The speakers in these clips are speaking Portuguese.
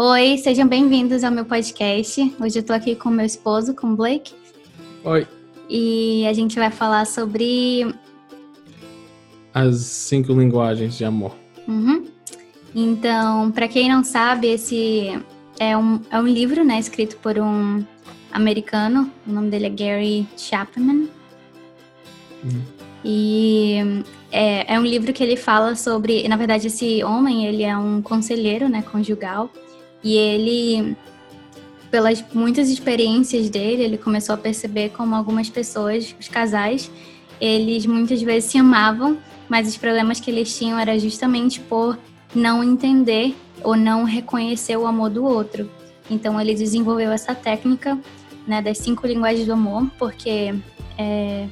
Oi, sejam bem-vindos ao meu podcast. Hoje eu tô aqui com meu esposo, com o Blake. Oi. E a gente vai falar sobre. As cinco linguagens de amor. Uhum. Então, para quem não sabe, esse é um, é um livro, né, escrito por um americano. O nome dele é Gary Chapman. E é, é um livro que ele fala sobre, na verdade, esse homem, ele é um conselheiro, né, conjugal, e ele, pelas muitas experiências dele, ele começou a perceber como algumas pessoas, os casais, eles muitas vezes se amavam, mas os problemas que eles tinham era justamente por não entender ou não reconhecer o amor do outro. Então ele desenvolveu essa técnica, né, das cinco linguagens do amor, porque é,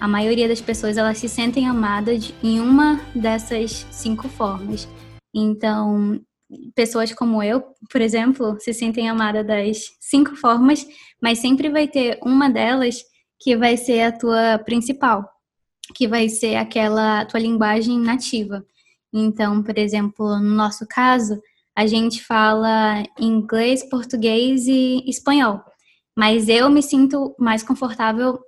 a maioria das pessoas elas se sentem amadas em uma dessas cinco formas. Então, pessoas como eu, por exemplo, se sentem amadas das cinco formas, mas sempre vai ter uma delas que vai ser a tua principal, que vai ser aquela tua linguagem nativa. Então, por exemplo, no nosso caso, a gente fala inglês, português e espanhol. Mas eu me sinto mais confortável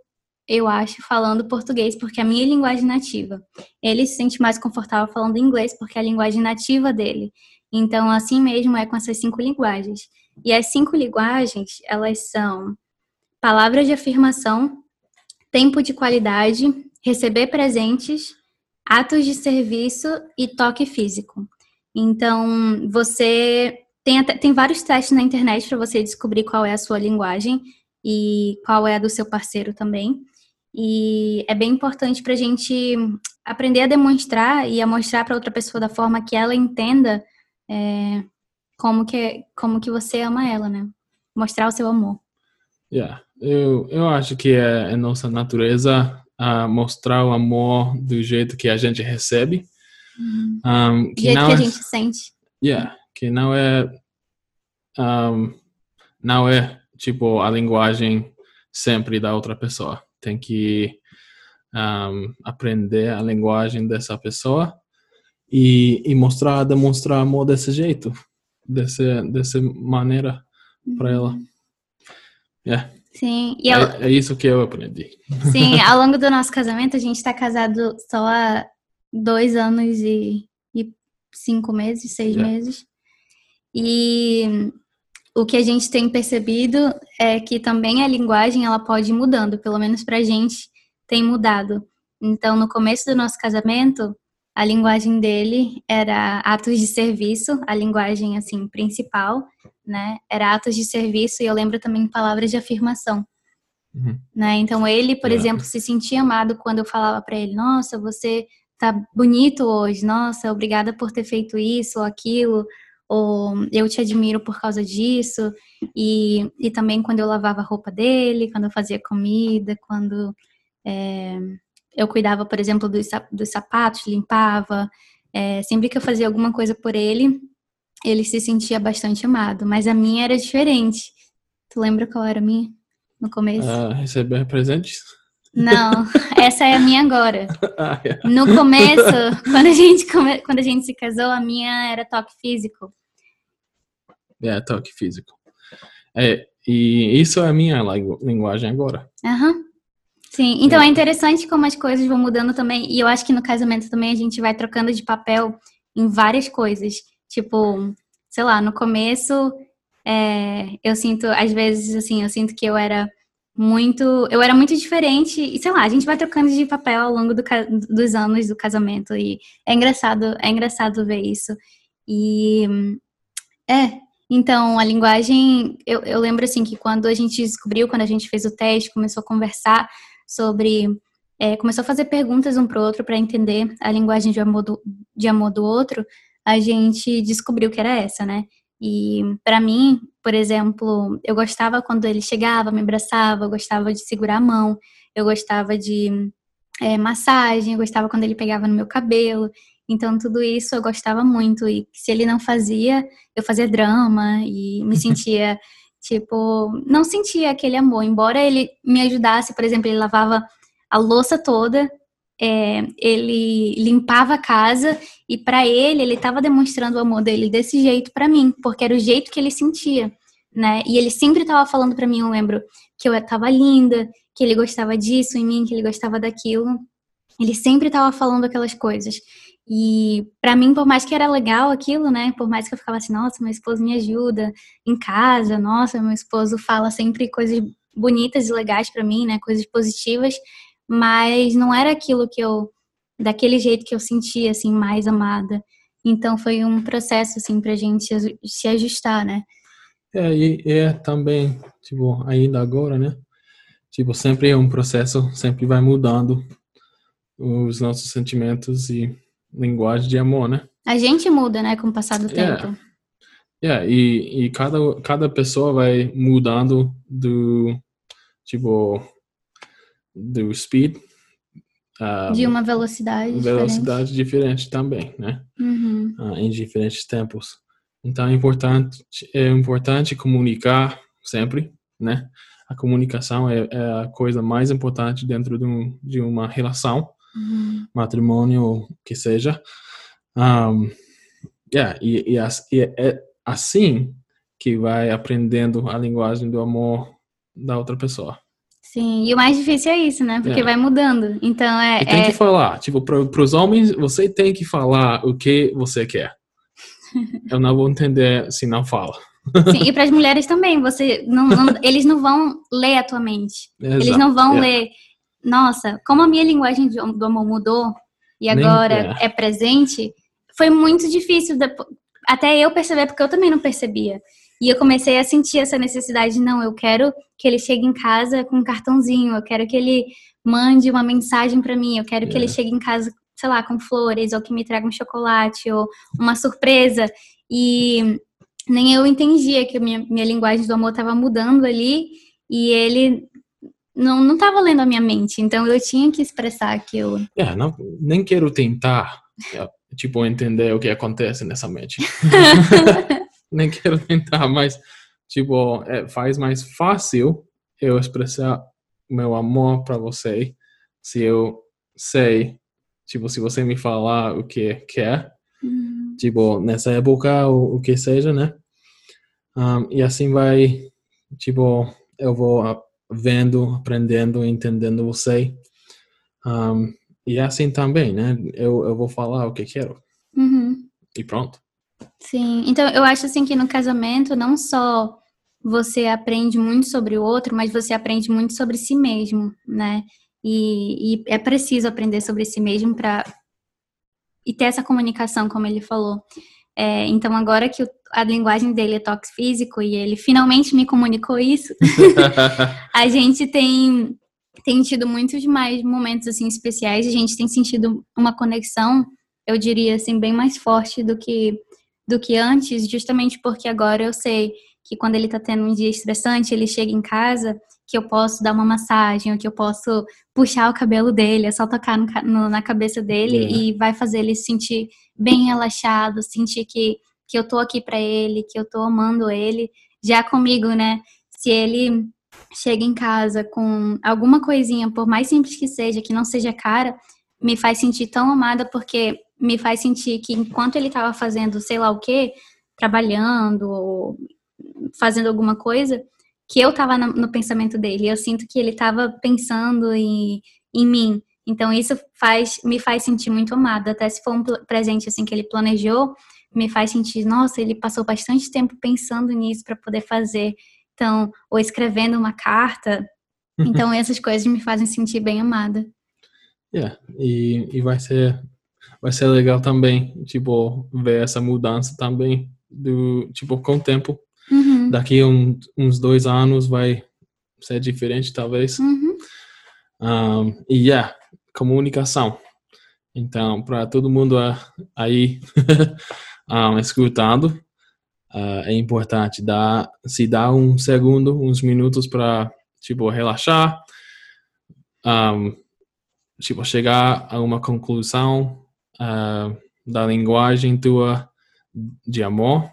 eu acho, falando português, porque é a minha linguagem nativa. Ele se sente mais confortável falando inglês, porque é a linguagem nativa dele. Então, assim mesmo é com essas cinco linguagens. E as cinco linguagens, elas são palavras de afirmação, tempo de qualidade, receber presentes, atos de serviço e toque físico. Então, você tem, tem vários testes na internet para você descobrir qual é a sua linguagem e qual é a do seu parceiro também. E é bem importante para a gente aprender a demonstrar e a mostrar para outra pessoa da forma que ela entenda é, como, que, como que você ama ela, né? Mostrar o seu amor. Yeah. Eu, eu acho que é, é nossa natureza a mostrar o amor do jeito que a gente recebe. Uhum. Um, que não que a é, gente sente. Yeah, que não é um, não é tipo a linguagem sempre da outra pessoa tem que um, aprender a linguagem dessa pessoa e, e mostrar, demonstrar amor desse jeito, desse, dessa maneira para ela. Uhum. Yeah. Sim, e é, é, isso que eu aprendi. Sim, ao longo do nosso casamento, a gente está casado só há dois anos e, e cinco meses, seis yeah. meses. E o que a gente tem percebido é que também a linguagem ela pode ir mudando, pelo menos para a gente tem mudado. Então, no começo do nosso casamento, a linguagem dele era atos de serviço, a linguagem assim principal, né? Era atos de serviço e eu lembro também palavras de afirmação. Uhum. Né? Então ele, por exemplo, se sentia amado quando eu falava para ele: "Nossa, você tá bonito hoje. Nossa, obrigada por ter feito isso ou aquilo." ou eu te admiro por causa disso, e, e também quando eu lavava a roupa dele, quando eu fazia comida, quando é, eu cuidava, por exemplo, dos, dos sapatos, limpava, é, sempre que eu fazia alguma coisa por ele, ele se sentia bastante amado, mas a minha era diferente. Tu lembra qual era a minha no começo? Ah, receber presentes? Não, essa é a minha agora. ah, é. No começo, quando a, gente, quando a gente se casou, a minha era toque físico. É, toque físico. É, e isso é a minha linguagem agora. Uhum. Sim, então é. é interessante como as coisas vão mudando também. E eu acho que no casamento também a gente vai trocando de papel em várias coisas. Tipo, sei lá, no começo é, eu sinto, às vezes, assim, eu sinto que eu era muito. Eu era muito diferente. E sei lá, a gente vai trocando de papel ao longo do, dos anos do casamento. E é engraçado, é engraçado ver isso. E é, então, a linguagem, eu, eu lembro assim que quando a gente descobriu, quando a gente fez o teste, começou a conversar sobre é, começou a fazer perguntas um para o outro para entender a linguagem de amor, do, de amor do outro, a gente descobriu que era essa, né? E para mim, por exemplo, eu gostava quando ele chegava, me abraçava, eu gostava de segurar a mão, eu gostava de é, massagem, eu gostava quando ele pegava no meu cabelo. Então, tudo isso eu gostava muito. E se ele não fazia, eu fazia drama e me sentia, tipo, não sentia aquele amor. Embora ele me ajudasse, por exemplo, ele lavava a louça toda, é, ele limpava a casa e para ele ele estava demonstrando o amor dele desse jeito para mim, porque era o jeito que ele sentia, né? E ele sempre estava falando para mim, eu lembro, que eu estava linda, que ele gostava disso em mim, que ele gostava daquilo. Ele sempre estava falando aquelas coisas. E para mim, por mais que era legal aquilo, né? Por mais que eu ficava assim, nossa, meu esposo me ajuda em casa, nossa, meu esposo fala sempre coisas bonitas e legais para mim, né? Coisas positivas mas não era aquilo que eu daquele jeito que eu sentia assim mais amada. Então foi um processo assim pra gente se ajustar, né? É, e é também, tipo, ainda agora, né? Tipo, sempre é um processo, sempre vai mudando os nossos sentimentos e linguagem de amor, né? A gente muda, né, com o passar do é. tempo. É, e, e cada, cada pessoa vai mudando do, tipo, do speed. Um, de uma velocidade velocidade diferente, diferente também, né? Uhum. Uh, em diferentes tempos. Então é importante é importante comunicar sempre, né? A comunicação é, é a coisa mais importante dentro de, um, de uma relação, uhum. matrimônio que seja. Um, yeah, e, e, e é assim que vai aprendendo a linguagem do amor da outra pessoa. Sim, e o mais difícil é isso, né? Porque é. vai mudando. Então é. E tem é... que falar. Tipo, para os homens, você tem que falar o que você quer. Eu não vou entender se não fala. Sim, e para as mulheres também. Você não, não, eles não vão ler a tua mente. Exato. Eles não vão é. ler. Nossa, como a minha linguagem do amor mudou e agora é. é presente, foi muito difícil. Até eu perceber, porque eu também não percebia. E eu comecei a sentir essa necessidade, não, eu quero que ele chegue em casa com um cartãozinho, eu quero que ele mande uma mensagem para mim, eu quero que ele é. chegue em casa, sei lá, com flores, ou que me traga um chocolate, ou uma surpresa. E nem eu entendia que a minha, minha linguagem do amor estava mudando ali, e ele não não estava lendo a minha mente, então eu tinha que expressar aquilo. É, não, nem quero tentar, é, tipo, entender o que acontece nessa mente. nem quero tentar, mas tipo, é, faz mais fácil eu expressar meu amor para você se eu sei, tipo, se você me falar o que quer, uhum. tipo, nessa época, o, o que seja, né? Um, e assim vai, tipo, eu vou vendo, aprendendo, entendendo você. Um, e assim também, né? Eu, eu vou falar o que quero. Uhum. E pronto. Sim, então eu acho assim que no casamento não só você aprende muito sobre o outro, mas você aprende muito sobre si mesmo, né? E, e é preciso aprender sobre si mesmo para e ter essa comunicação, como ele falou. É, então agora que o, a linguagem dele é toque físico e ele finalmente me comunicou isso, a gente tem tem tido muitos mais momentos assim especiais. A gente tem sentido uma conexão, eu diria assim, bem mais forte do que do que antes, justamente porque agora eu sei que quando ele tá tendo um dia estressante, ele chega em casa, que eu posso dar uma massagem, ou que eu posso puxar o cabelo dele, é só tocar no, no, na cabeça dele yeah. e vai fazer ele se sentir bem relaxado, sentir que, que eu tô aqui para ele, que eu tô amando ele. Já comigo, né? Se ele chega em casa com alguma coisinha, por mais simples que seja, que não seja cara, me faz sentir tão amada porque me faz sentir que enquanto ele estava fazendo sei lá o que, trabalhando ou fazendo alguma coisa, que eu estava no, no, pensamento dele. Eu sinto que ele estava pensando em, em mim. Então isso faz me faz sentir muito amada. Até se for um presente assim que ele planejou, me faz sentir, nossa, ele passou bastante tempo pensando nisso para poder fazer. Então, ou escrevendo uma carta. Então essas coisas me fazem sentir bem amada. Yeah, e, e vai ser vai ser legal também, tipo, ver essa mudança também do, tipo, com o tempo. Uhum. Daqui um, uns dois anos vai ser diferente, talvez. Uhum. Um, e yeah, comunicação. Então, para todo mundo aí um, escutando, uh, é importante dar, se dar um segundo, uns minutos para tipo relaxar, um, tipo chegar a uma conclusão uh, da linguagem tua de amor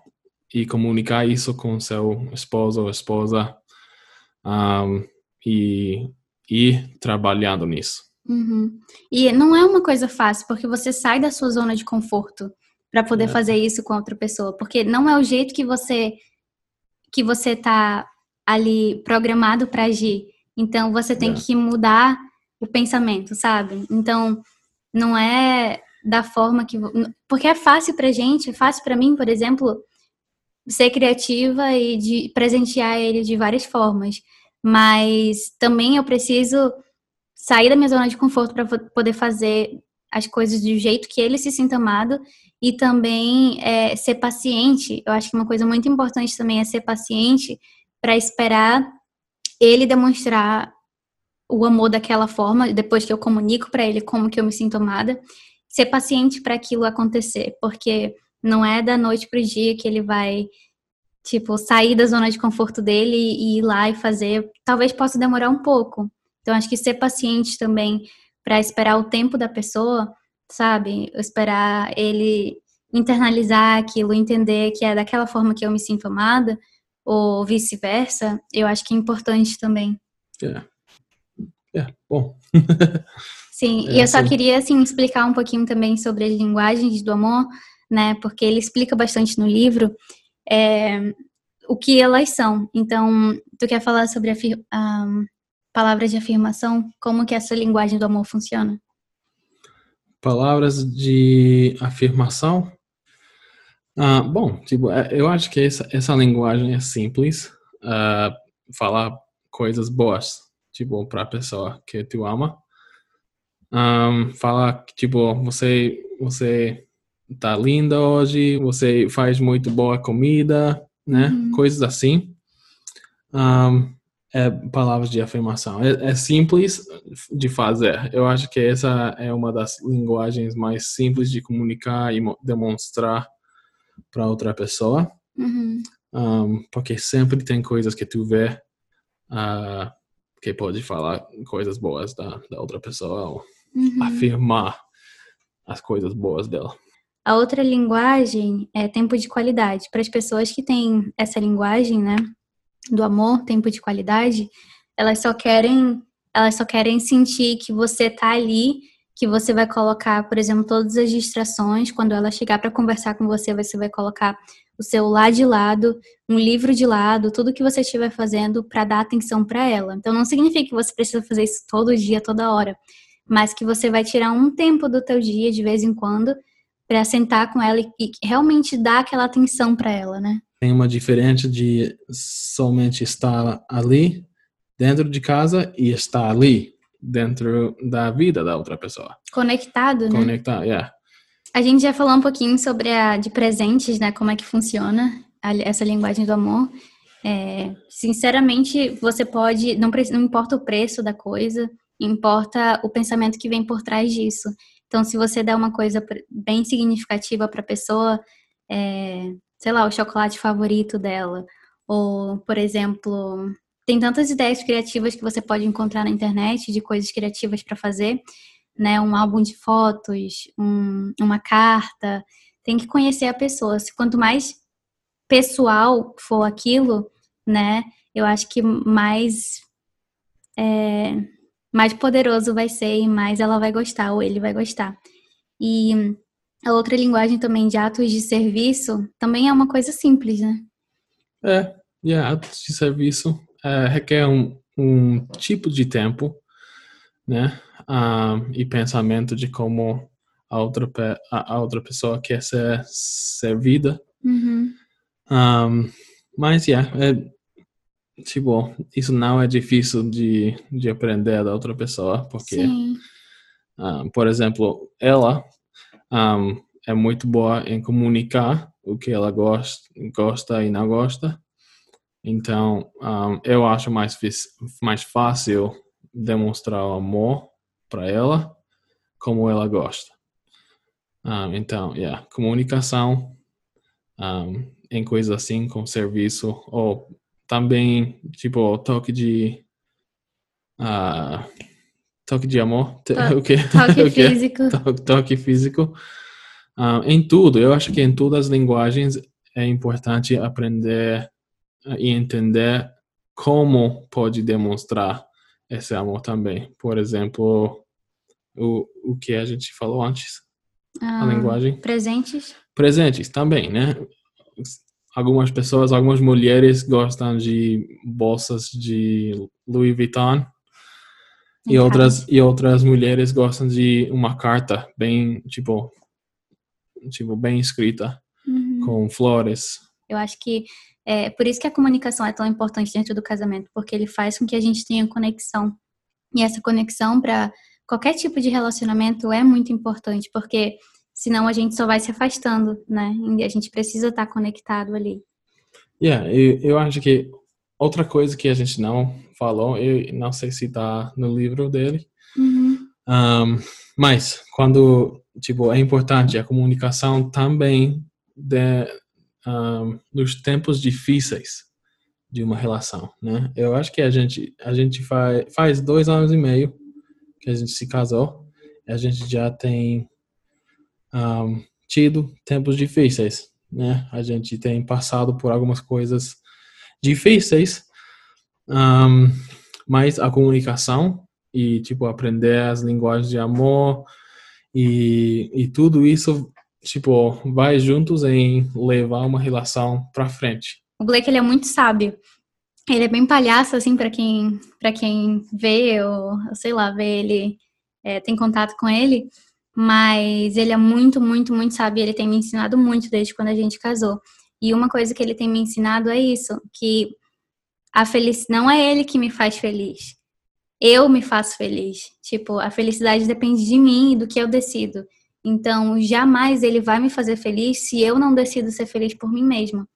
e comunicar isso com seu esposo ou esposa um, e ir trabalhando nisso. Uhum. E não é uma coisa fácil, porque você sai da sua zona de conforto para poder é. fazer isso com outra pessoa, porque não é o jeito que você que você tá ali programado para agir. Então você tem é. que mudar o pensamento, sabe? Então não é da forma que porque é fácil pra gente, é fácil para mim, por exemplo, ser criativa e de presentear ele de várias formas, mas também eu preciso sair da minha zona de conforto para poder fazer as coisas do jeito que ele se sinta amado. E também é, ser paciente. Eu acho que uma coisa muito importante também é ser paciente para esperar ele demonstrar o amor daquela forma, depois que eu comunico para ele como que eu me sinto amada, ser paciente para aquilo acontecer, porque não é da noite pro dia que ele vai tipo sair da zona de conforto dele e ir lá e fazer. Talvez possa demorar um pouco. Então acho que ser paciente também para esperar o tempo da pessoa, sabe? Esperar ele internalizar aquilo, entender que é daquela forma que eu me sinto amada, ou vice-versa, eu acho que é importante também. É. É, bom. Sim, é, e eu só queria, assim, explicar um pouquinho também sobre as linguagens do amor, né, porque ele explica bastante no livro é, o que elas são. Então, tu quer falar sobre a palavras de afirmação? Como que essa linguagem do amor funciona? Palavras de afirmação? Ah, bom, tipo, é, eu acho que essa, essa linguagem é simples. Uh, falar coisas boas, tipo, para a pessoa que tu ama. Um, falar, tipo, você, você tá linda hoje, você faz muito boa comida, né? Uhum. Coisas assim. Um, é palavras de afirmação. É, é, simples de fazer. Eu acho que essa é uma das linguagens mais simples de comunicar e demonstrar para outra pessoa. Uhum. Um, porque sempre tem coisas que tu vê uh, que pode falar coisas boas da, da outra pessoa ou uhum. afirmar as coisas boas dela. A outra linguagem é tempo de qualidade. Para as pessoas que têm essa linguagem, né, do amor, tempo de qualidade, elas só querem, elas só querem sentir que você tá ali, que você vai colocar, por exemplo, todas as distrações, quando ela chegar para conversar com você, você vai colocar o celular de lado, um livro de lado, tudo que você estiver fazendo para dar atenção para ela. Então não significa que você precisa fazer isso todo dia, toda hora, mas que você vai tirar um tempo do teu dia de vez em quando para sentar com ela e, realmente dar aquela atenção para ela, né? Tem uma diferença de somente estar ali dentro de casa e estar ali dentro da vida da outra pessoa. Conectado, né? Conectado, yeah. A gente já falou um pouquinho sobre a de presentes, né? Como é que funciona a, essa linguagem do amor. É, sinceramente, você pode, não, não importa o preço da coisa, importa o pensamento que vem por trás disso. Então, se você der uma coisa bem significativa para a pessoa, é, sei lá, o chocolate favorito dela, ou, por exemplo, tem tantas ideias criativas que você pode encontrar na internet de coisas criativas para fazer, né? Um álbum de fotos, um, uma carta. Tem que conhecer a pessoa. Quanto mais pessoal for aquilo, né? Eu acho que mais é, mais poderoso vai ser e mais ela vai gostar ou ele vai gostar. E a outra linguagem também de atos de serviço também é uma coisa simples, né? É, e yeah, atos de serviço é, requer um, um tipo de tempo, né? Um, e pensamento de como a outra, a, a outra pessoa quer ser servida. Uhum. Um, mas, yeah, é, tipo, isso não é difícil de, de aprender da outra pessoa, porque, um, ah, por exemplo, ela um, é muito boa em comunicar o que ela gosta, gosta e não gosta. Então, um, eu acho mais, mais fácil demonstrar o amor para ela como ela gosta. Então, yeah, comunicação em coisas assim, com serviço, ou também, tipo, toque de. Uh, toque de amor. To o quê? Toque o quê? físico. Toque, toque físico. Uh, em tudo, eu acho que em todas as linguagens é importante aprender e entender como pode demonstrar esse amor também. Por exemplo, O, o que a gente falou antes. Ah, a linguagem. Presentes. Presentes também, né? Algumas pessoas, algumas mulheres gostam de bolsas de Louis Vuitton. E outras, e outras mulheres gostam de uma carta bem, tipo, tipo bem escrita, Uhum. com flores. Eu acho que é por isso que a comunicação é tão importante dentro do casamento, porque ele faz com que a gente tenha conexão. E essa conexão para qualquer tipo de relacionamento é muito importante, porque senão a gente só vai se afastando, né? E a gente precisa estar conectado ali. Yeah, eu, eu acho que outra coisa que a gente não falou, eu não sei se tá no livro dele, Uhum. um, mas quando, tipo, é importante a comunicação também de, um, nos tempos difíceis de uma relação, né? Eu acho que a gente, a gente faz, faz dois anos e meio que a gente se casou, a gente já tem um, tido tempos difíceis, né? A gente tem passado por algumas coisas difíceis, um, mas a comunicação e tipo aprender as linguagens de amor e, e tudo isso tipo vai juntos em levar uma relação para frente. O Blake ele é muito sábio. Ele é bem palhaço assim para quem para quem vê ou, ou sei lá vê ele é, tem contato com ele, mas ele é muito muito muito sábio. Ele tem me ensinado muito desde quando a gente casou. E uma coisa que ele tem me ensinado é isso, que a feliz não é ele que me faz feliz. Eu me faço feliz. Tipo, a felicidade depende de mim e do que eu decido. Então, jamais ele vai me fazer feliz se eu não decido ser feliz por mim mesma.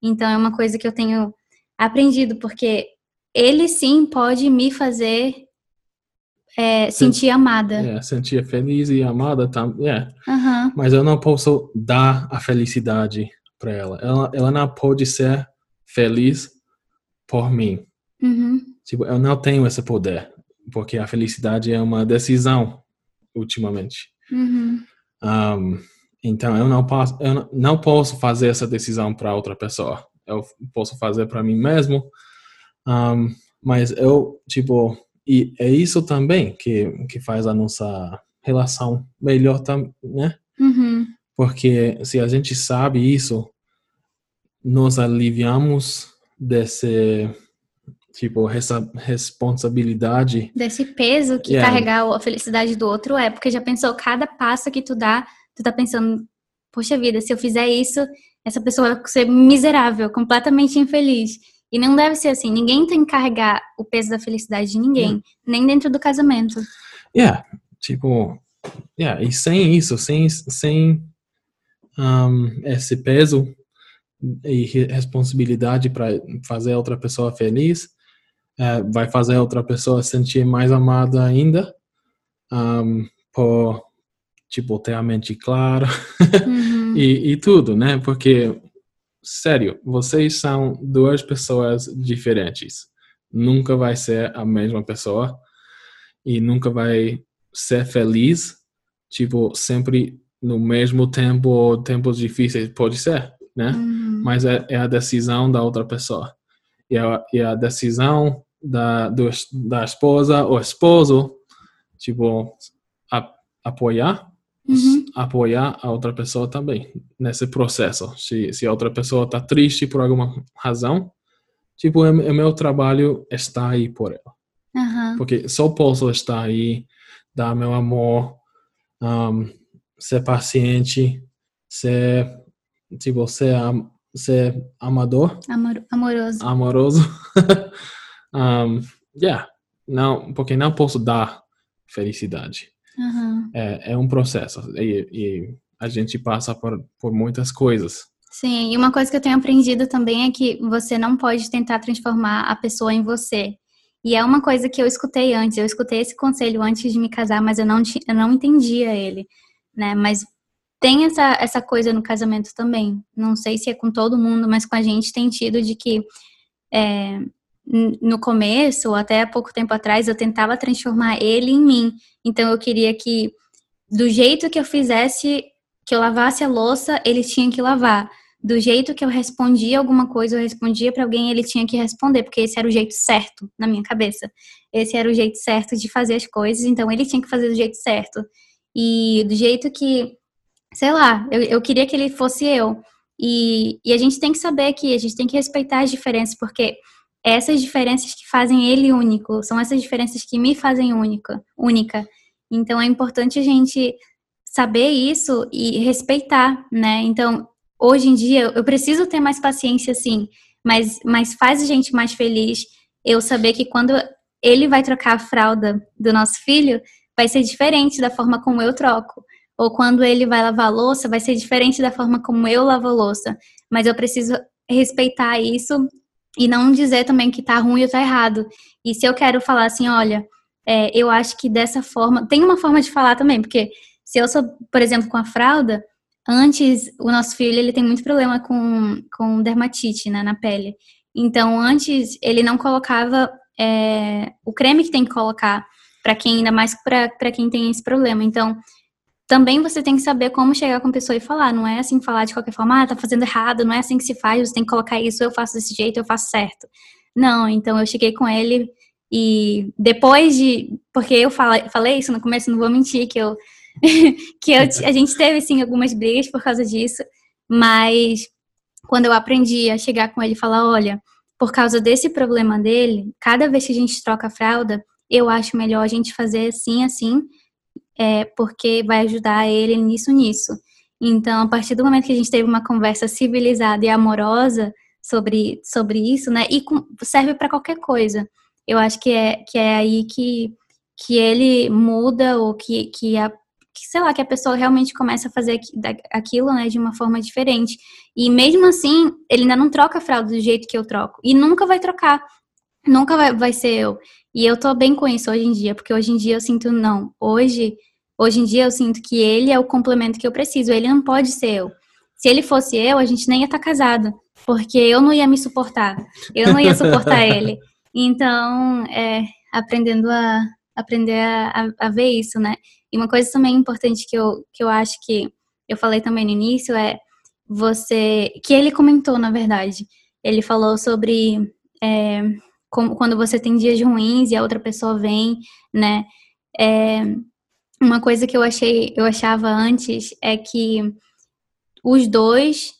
Então, é uma coisa que eu tenho aprendido, porque ele sim pode me fazer é, sentir amada. É, sentir feliz e amada, tam, é. Aham. mas eu não posso dar a felicidade para ela. ela. Ela não pode ser feliz por mim. Uhum. Tipo, eu não tenho esse poder, porque a felicidade é uma decisão, ultimamente. Uhum. Um, então, eu não posso, eu não- não posso fazer essa decisão para outra pessoa. Eu posso fazer para mim mesmo. Um, mas eu, tipo, e é isso também que, que faz a nossa relação melhor, né? Uhum. Porque se a gente sabe isso, nós aliviamos desse, tipo, essa responsabilidade. Desse peso que Yeah. carregar a felicidade do outro é, porque já pensou, cada passo que tu dá, tu tá pensando, poxa vida, se eu fizer isso, essa pessoa vai ser miserável, completamente infeliz. E não deve ser assim, ninguém tem que carregar o peso da felicidade de ninguém, nem dentro do casamento. Yeah, tipo, yeah, e sem isso, sem, sem um, esse peso e re- responsabilidade para fazer outra pessoa feliz, eh, vai fazer outra pessoa sentir mais amada ainda, um, por, tipo, ter a mente clara Uhum. e, e tudo, né? Porque, sério, vocês são duas pessoas diferentes. Nunca vai ser a mesma pessoa e nunca vai ser feliz, tipo, sempre no mesmo tempo ou tempos difíceis. Pode ser, né? Uhum. Mas é, é a decisão da outra pessoa. E a, e a decisão da, do, da esposa ou esposo, tipo, a, apoiar Uhum. apoiar a outra pessoa também nesse processo. Se, se a outra pessoa está triste por alguma razão, tipo, é, é meu trabalho estar aí por ela. Aham. Porque só posso estar aí, dar meu amor, um, ser paciente, ser, tipo, ser, am- ser amador, Amor- amoroso. amoroso. um, yeah, não, porque não posso dar felicidade Aham. é, é um processo e, e a gente passa por, por muitas coisas. Sim, e uma coisa que eu tenho aprendido também é que você não pode tentar transformar a pessoa em você. E é uma coisa que eu escutei antes, eu escutei esse conselho antes de me casar, mas eu não, eu não entendia ele, né? Mas tem essa, essa coisa no casamento também. Não sei se é com todo mundo, mas com a gente tem tido de que é, no começo, ou até há pouco tempo atrás, eu tentava transformar ele em mim. Então eu queria que, do jeito que eu fizesse, que eu lavasse a louça, ele tinha que lavar. do jeito que eu respondia alguma coisa, eu respondia para alguém, ele tinha que responder, porque esse era o jeito certo na minha cabeça. Esse era o jeito certo de fazer as coisas, então ele tinha que fazer do jeito certo. E do jeito que, sei lá, eu, eu queria que ele fosse eu. E, e a gente tem que saber que a gente tem que respeitar as diferenças, porque essas diferenças que fazem ele único, são essas diferenças que me fazem única, única. Então é importante a gente saber isso e respeitar, né? Então, hoje em dia eu preciso ter mais paciência sim, mas mas faz a gente mais feliz eu saber que quando ele vai trocar a fralda do nosso filho, vai ser diferente da forma como eu troco. Ou quando ele vai lavar louça, vai ser diferente da forma como eu lavo louça. Mas eu preciso respeitar isso e não dizer também que tá ruim ou tá errado. E se eu quero falar assim, olha, é, eu acho que dessa forma. Tem uma forma de falar também, porque se eu sou, por exemplo, com a fralda, antes o nosso filho ele tem muito problema com, com dermatite né, na pele. Então, antes ele não colocava é, o creme que tem que colocar para quem, ainda mais para quem tem esse problema. Então, também você tem que saber como chegar com a pessoa e falar. Não é assim falar de qualquer forma, ah, tá fazendo errado, não é assim que se faz, você tem que colocar isso, eu faço desse jeito, eu faço certo. Não, então eu cheguei com ele e depois de. Porque eu falei, isso no começo, não vou mentir, que eu. que eu, a gente teve, sim, algumas brigas por causa disso, mas quando eu aprendi a chegar com ele e falar: olha, por causa desse problema dele, cada vez que a gente troca a fralda, eu acho melhor a gente fazer assim, assim é, porque vai ajudar ele nisso, nisso. Então, a partir do momento que a gente teve uma conversa civilizada e amorosa sobre, sobre isso, né, e com, serve para qualquer coisa. Eu acho que é, que é aí que, que ele muda ou que, que a que, sei lá, que a pessoa realmente começa a fazer aquilo, né, de uma forma diferente. E mesmo assim, ele ainda não troca a fralda do jeito que eu troco. E nunca vai trocar. Nunca vai, vai ser eu. E eu tô bem com isso hoje em dia, porque hoje em dia eu sinto, não, hoje, hoje em dia eu sinto que ele é o complemento que eu preciso, ele não pode ser eu. Se ele fosse eu, a gente nem ia estar tá casado, porque eu não ia me suportar, eu não ia suportar ele. Então, é, aprendendo a aprender a, a, a, ver isso, né? E uma coisa também importante que eu, que eu acho que eu falei também no início é você, que ele comentou, na verdade, ele falou sobre é, como, quando você tem dias ruins e a outra pessoa vem, né? É, uma coisa que eu achei, eu achava antes é que os dois,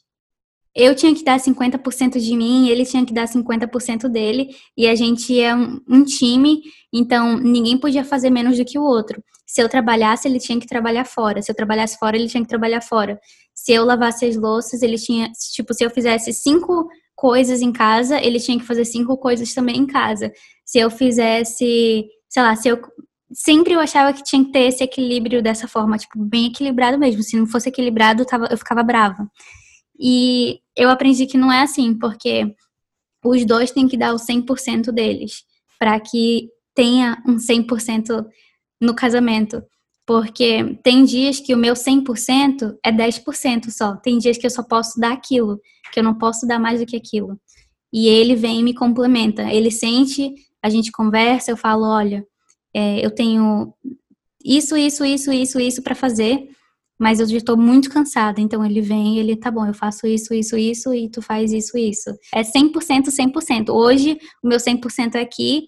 eu tinha que dar 50% de mim, ele tinha que dar 50% dele, e a gente é um, um time, então ninguém podia fazer menos do que o outro. Se eu trabalhasse, ele tinha que trabalhar fora. Se eu trabalhasse fora, ele tinha que trabalhar fora. Se eu lavasse as louças, ele tinha, tipo, se eu fizesse cinco coisas em casa, ele tinha que fazer cinco coisas também em casa. Se eu fizesse, sei lá, se eu sempre eu achava que tinha que ter esse equilíbrio dessa forma, tipo, bem equilibrado mesmo. Se não fosse equilibrado, eu, tava, eu ficava brava. E eu aprendi que não é assim, porque os dois têm que dar o 100% deles, para que tenha um 100% no casamento. Porque tem dias que o meu 100% é 10% só. Tem dias que eu só posso dar aquilo, que eu não posso dar mais do que aquilo. E ele vem e me complementa. Ele sente, a gente conversa, eu falo, olha, é, eu tenho isso, isso, isso, isso, isso para fazer, mas eu estou muito cansada. Então ele vem ele, tá bom, eu faço isso, isso, isso, e tu faz isso, isso. É 100%, 100%. Hoje, o meu 100% é aqui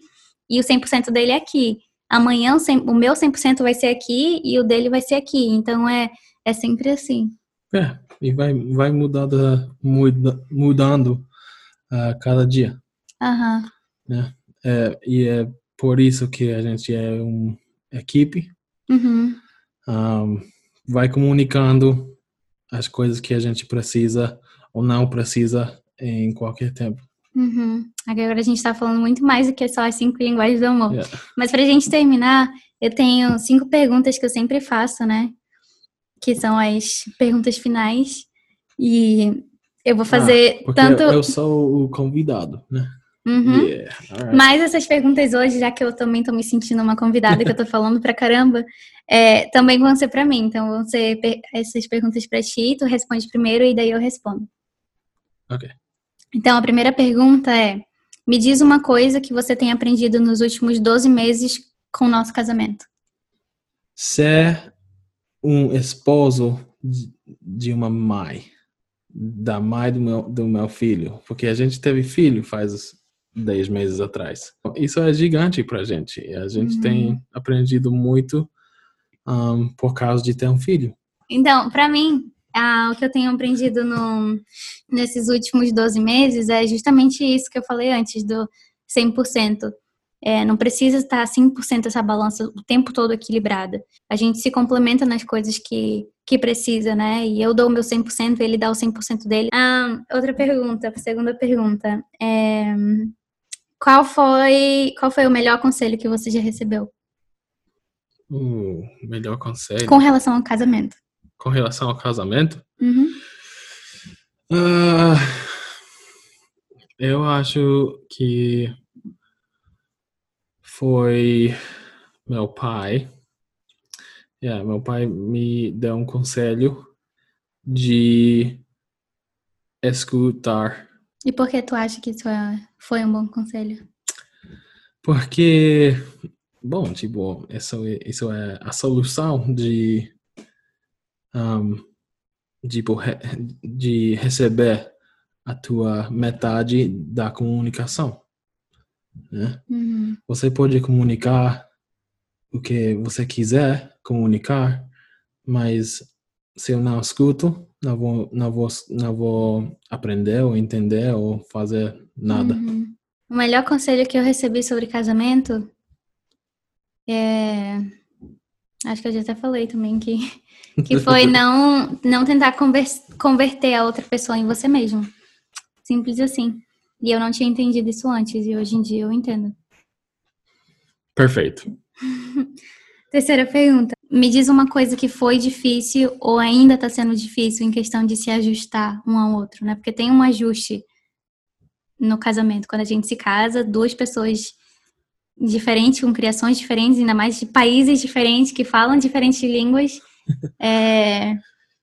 e o 100% dele é aqui amanhã o meu 100% vai ser aqui e o dele vai ser aqui. Então é, é sempre assim. É, e vai, vai mudando, muda, mudando a uh, cada dia. Uhum. Né? É, e é por isso que a gente é uma equipe. Uhum. Um, vai comunicando as coisas que a gente precisa ou não precisa em qualquer tempo. Uhum. Agora a gente está falando muito mais do que só as cinco linguagens do amor. Yeah. Mas para a gente terminar, eu tenho cinco perguntas que eu sempre faço, né? Que são as perguntas finais. E eu vou fazer ah, tanto. Eu sou o convidado, né? Uhum. Yeah. Right. Mas essas perguntas hoje, já que eu também estou me sentindo uma convidada, que eu estou falando pra caramba, é, também vão ser para mim. Então vão ser essas perguntas para ti, tu responde primeiro e daí eu respondo. Ok. Então, a primeira pergunta é: me diz uma coisa que você tem aprendido nos últimos 12 meses com o nosso casamento. Ser um esposo de uma mãe. da mãe do meu, do meu filho, porque a gente teve filho faz 10 meses atrás. Isso é gigante para a gente. A gente uhum. tem aprendido muito um, por causa de ter um filho. Então, para mim, ah, o que eu tenho aprendido no, nesses últimos 12 meses é justamente isso que eu falei antes, do 100%. É, não precisa estar 100% essa balança o tempo todo equilibrada. A gente se complementa nas coisas que, que precisa, né? E eu dou o meu 100%, ele dá o 100% dele. Ah, outra pergunta, segunda pergunta. É, qual, foi, qual foi o melhor conselho que você já recebeu? O uh, melhor conselho? Com relação ao casamento. Com relação ao casamento? Uhum. Uh, eu acho que foi meu pai. Yeah, meu pai me deu um conselho de escutar. E por que tu acha que isso é, foi um bom conselho? Porque, bom, tipo, isso, é, isso é a solução de, um, tipo, de receber a tua metade da comunicação. Né? Uhum. Você pode comunicar o que você quiser comunicar, mas se eu não escuto, não vou, não vou, não vou aprender ou entender ou fazer nada. Uhum. O melhor conselho que eu recebi sobre casamento é. Acho que eu já até falei também que, que foi não, não tentar converter a outra pessoa em você mesmo. Simples assim. E eu não tinha entendido isso antes, e hoje em dia eu entendo. Perfeito. Terceira pergunta. Me diz uma coisa que foi difícil ou ainda está sendo difícil em questão de se ajustar um ao outro, né? Porque tem um ajuste no casamento. Quando a gente se casa, duas pessoas diferentes, com criações diferentes, ainda mais de países diferentes, que falam diferentes línguas. É,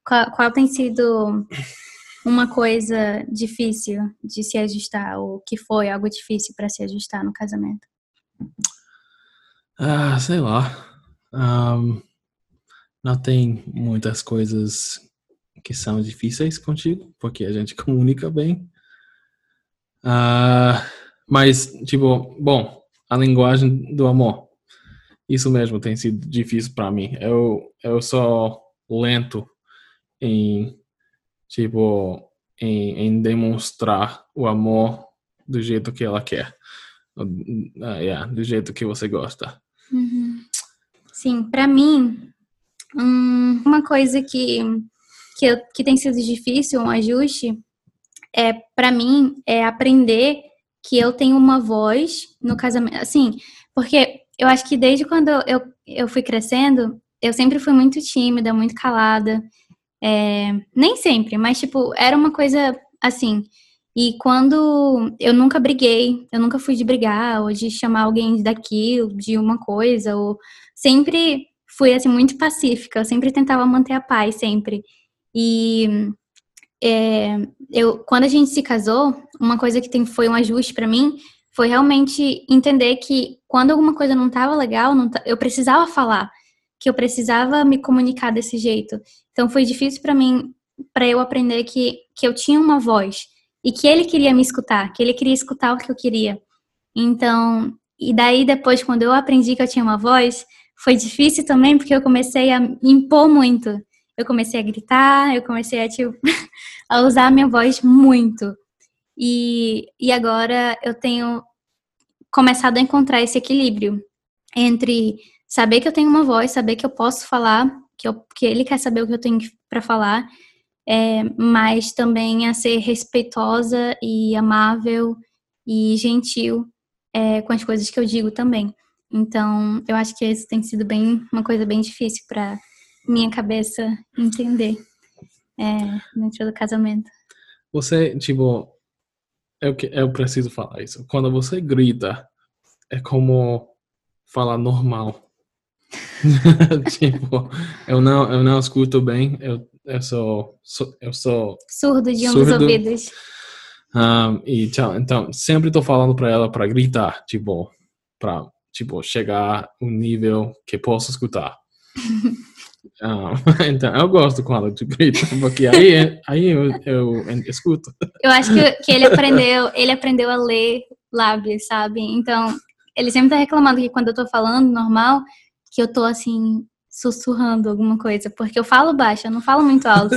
qual, qual tem sido uma coisa difícil de se ajustar, ou que foi algo difícil para se ajustar no casamento? Ah, sei lá. Um, não tem muitas coisas que são difíceis contigo, porque a gente comunica bem. Uh, mas, tipo, bom, a linguagem do amor. Isso mesmo tem sido difícil para mim. Eu, eu sou lento em tipo, em, em demonstrar o amor do jeito que ela quer. Uh, yeah, do jeito que você gosta. Uhum. Sim, para mim, hum, uma coisa que, que, eu, que tem sido difícil, um ajuste, é para mim, é aprender que eu tenho uma voz no casamento. Assim, porque eu acho que desde quando eu, eu fui crescendo, eu sempre fui muito tímida, muito calada. É, nem sempre, mas tipo, era uma coisa assim. E quando eu nunca briguei, eu nunca fui de brigar ou de chamar alguém daquilo, de uma coisa, ou sempre fui assim muito pacífica, eu sempre tentava manter a paz sempre. E é, eu, quando a gente se casou, uma coisa que tem, foi um ajuste para mim foi realmente entender que quando alguma coisa não estava legal, não eu precisava falar que eu precisava me comunicar desse jeito. Então foi difícil para mim, para eu aprender que, que eu tinha uma voz e que ele queria me escutar, que ele queria escutar o que eu queria. Então, e daí depois, quando eu aprendi que eu tinha uma voz, foi difícil também porque eu comecei a impor muito. Eu comecei a gritar, eu comecei a, tipo, a usar a minha voz muito. E, e agora eu tenho começado a encontrar esse equilíbrio entre saber que eu tenho uma voz, saber que eu posso falar, que, eu, que ele quer saber o que eu tenho para falar, é, mas também a ser respeitosa e amável e gentil é, com as coisas que eu digo também. Então, eu acho que isso tem sido bem uma coisa bem difícil para minha cabeça entender é, dentro do casamento. Você, tipo, eu, eu preciso falar isso. Quando você grita, é como falar normal. tipo, eu não, eu não escuto bem, eu, eu sou, eu sou surdo de um dos ouvidos. Um, e então, então, sempre tô falando para ela para gritar, tipo, para tipo chegar um nível que posso escutar. Ah, então, eu gosto quando tu grita, porque aí, aí eu, eu escuto. Eu acho que, que ele aprendeu, ele aprendeu a ler lábios, sabe? Então, ele sempre tá reclamando que quando eu tô falando normal, que eu tô assim, sussurrando alguma coisa, porque eu falo baixo, eu não falo muito alto.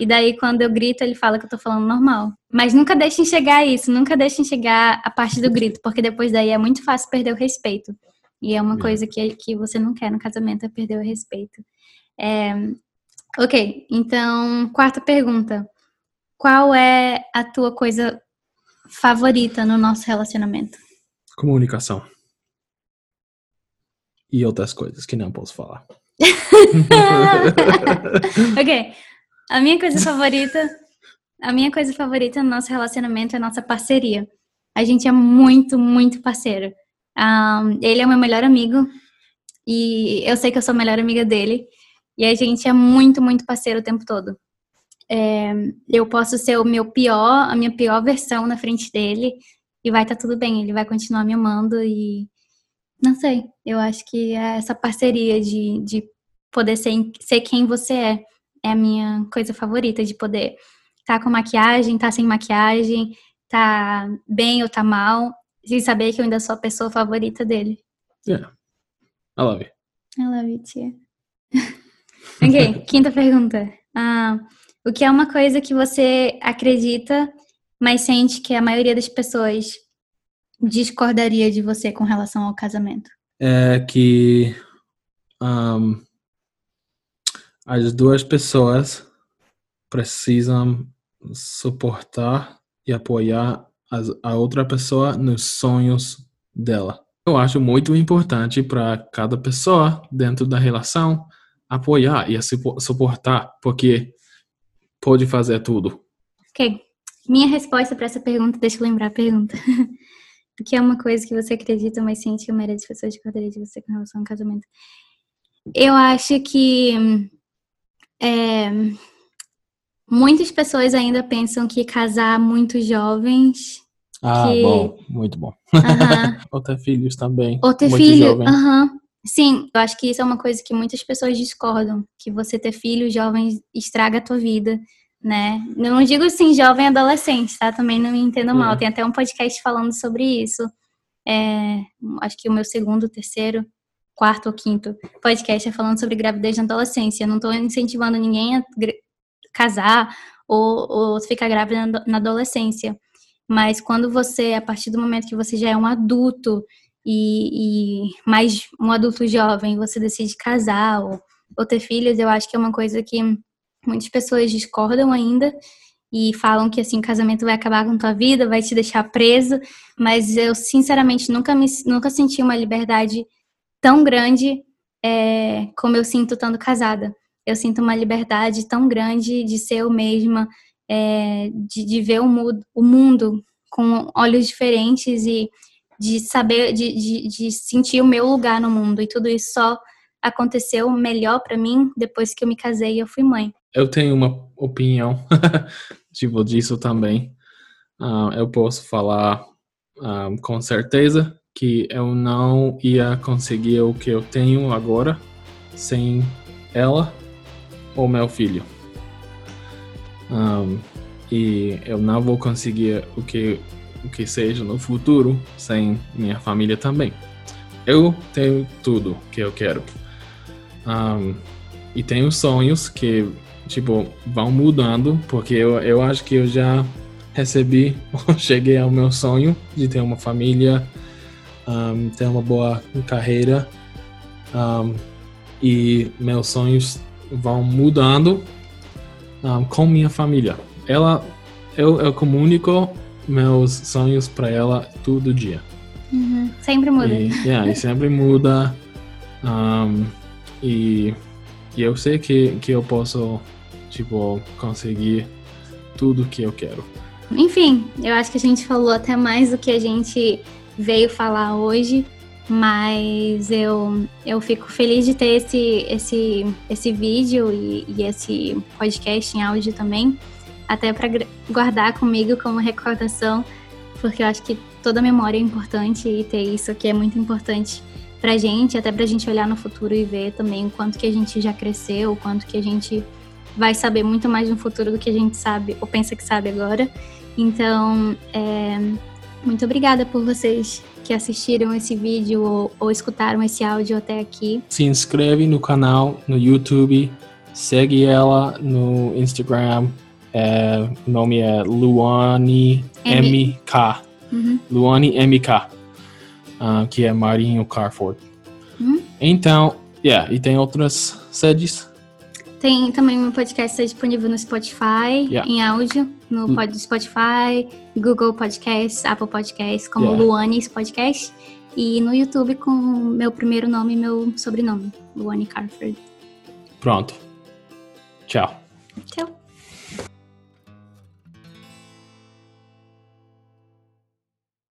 E daí, quando eu grito, ele fala que eu tô falando normal. Mas nunca deixem chegar isso, nunca deixem chegar a parte do grito, porque depois daí é muito fácil perder o respeito. E é uma é. coisa que, que você não quer no casamento, é perder o respeito. É... Ok, então, quarta pergunta. Qual é a tua coisa favorita no nosso relacionamento? Comunicação. E outras coisas que não posso falar. ok. A minha coisa favorita, a minha coisa favorita no nosso relacionamento é a nossa parceria. A gente é muito, muito parceiro. Um, ele é o meu melhor amigo e eu sei que eu sou a melhor amiga dele. E a gente é muito, muito parceiro o tempo todo. É, eu posso ser o meu pior, a minha pior versão na frente dele e vai estar tá tudo bem. Ele vai continuar me amando e não sei. Eu acho que é essa parceria de, de poder ser, ser quem você é é a minha coisa favorita de poder estar tá com maquiagem, estar tá sem maquiagem, tá bem ou tá mal, e saber que eu ainda sou a pessoa favorita dele. Yeah. I love you. I love you, tia. ok, quinta pergunta. Ah, o que é uma coisa que você acredita, mas sente que a maioria das pessoas discordaria de você com relação ao casamento? É que um, as duas pessoas precisam suportar e apoiar a outra pessoa nos sonhos dela. Eu acho muito importante para cada pessoa dentro da relação apoiar e suportar, porque pode fazer tudo. Ok. Minha resposta para essa pergunta, deixa eu lembrar a pergunta. o que é uma coisa que você acredita, mas sente que a maioria das pessoas discordaria de você com relação ao casamento? Eu acho que é, muitas pessoas ainda pensam que casar muito jovens. Ah, que... bom, muito bom. Ou ter filhos também. Ou ter filho, aham. Sim, eu acho que isso é uma coisa que muitas pessoas discordam, que você ter filhos jovens estraga a tua vida, né? Eu não digo assim jovem adolescente, tá? Também não me entendo mal. É. Tem até um podcast falando sobre isso. É, acho que o meu segundo, terceiro, quarto ou quinto podcast é falando sobre gravidez na adolescência. Eu não estou incentivando ninguém a casar ou, ou ficar grávida na adolescência. Mas quando você, a partir do momento que você já é um adulto e, e mais um adulto jovem, você decide casar ou, ou ter filhos, eu acho que é uma coisa que muitas pessoas discordam ainda e falam que assim o casamento vai acabar com tua vida, vai te deixar preso, mas eu sinceramente nunca me nunca senti uma liberdade tão grande é, como eu sinto estando casada. Eu sinto uma liberdade tão grande de ser eu mesma, é, de, de, ver o mundo, o mundo com olhos diferentes e de saber, de, de, de, sentir o meu lugar no mundo. E tudo isso só aconteceu melhor para mim depois que eu me casei e eu fui mãe. Eu tenho uma opinião tipo disso também. Uh, eu posso falar uh, com certeza que eu não ia conseguir o que eu tenho agora sem ela ou meu filho. Um, e eu não vou conseguir o que o que seja no futuro sem minha família também. Eu tenho tudo que eu quero. Um, e tenho sonhos que, tipo, vão mudando, porque eu, eu acho que eu já recebi, cheguei ao meu sonho de ter uma família um, ter uma boa carreira um, e meus sonhos vão mudando um, com minha família. Ela, eu, eu comunico meus sonhos para ela todo dia. Uhum. Sempre muda. E, yeah, e sempre muda. e, e eu sei que, que eu posso, tipo, conseguir tudo que eu quero. Enfim, eu acho que a gente falou até mais do que a gente veio falar hoje, mas eu, eu fico feliz de ter esse, esse, esse vídeo e, e esse podcast em áudio também, até para guardar comigo como recordação, porque eu acho que toda memória é importante e ter isso aqui é muito importante pra gente, até pra gente olhar no futuro e ver também o quanto que a gente já cresceu, o quanto que a gente vai saber muito mais no futuro do que a gente sabe ou pensa que sabe agora. Então, é, muito obrigada por vocês que assistiram esse vídeo ou, ou, escutaram esse áudio até aqui. Se inscreve no canal no YouTube, segue ela no Instagram. É, o nome é Luane M. MK. Uhum. Luane MK, uh, que é Marinho Carford. Uhum. Então, yeah, e tem outras sedes tem também um podcast está disponível no Spotify, yeah. em áudio, no mm. Spotify, Google Podcasts, Apple Podcasts, como yeah. Luanes Podcast. E no YouTube com meu primeiro nome e meu sobrenome, Luane Carford. Pronto. Tchau. Tchau.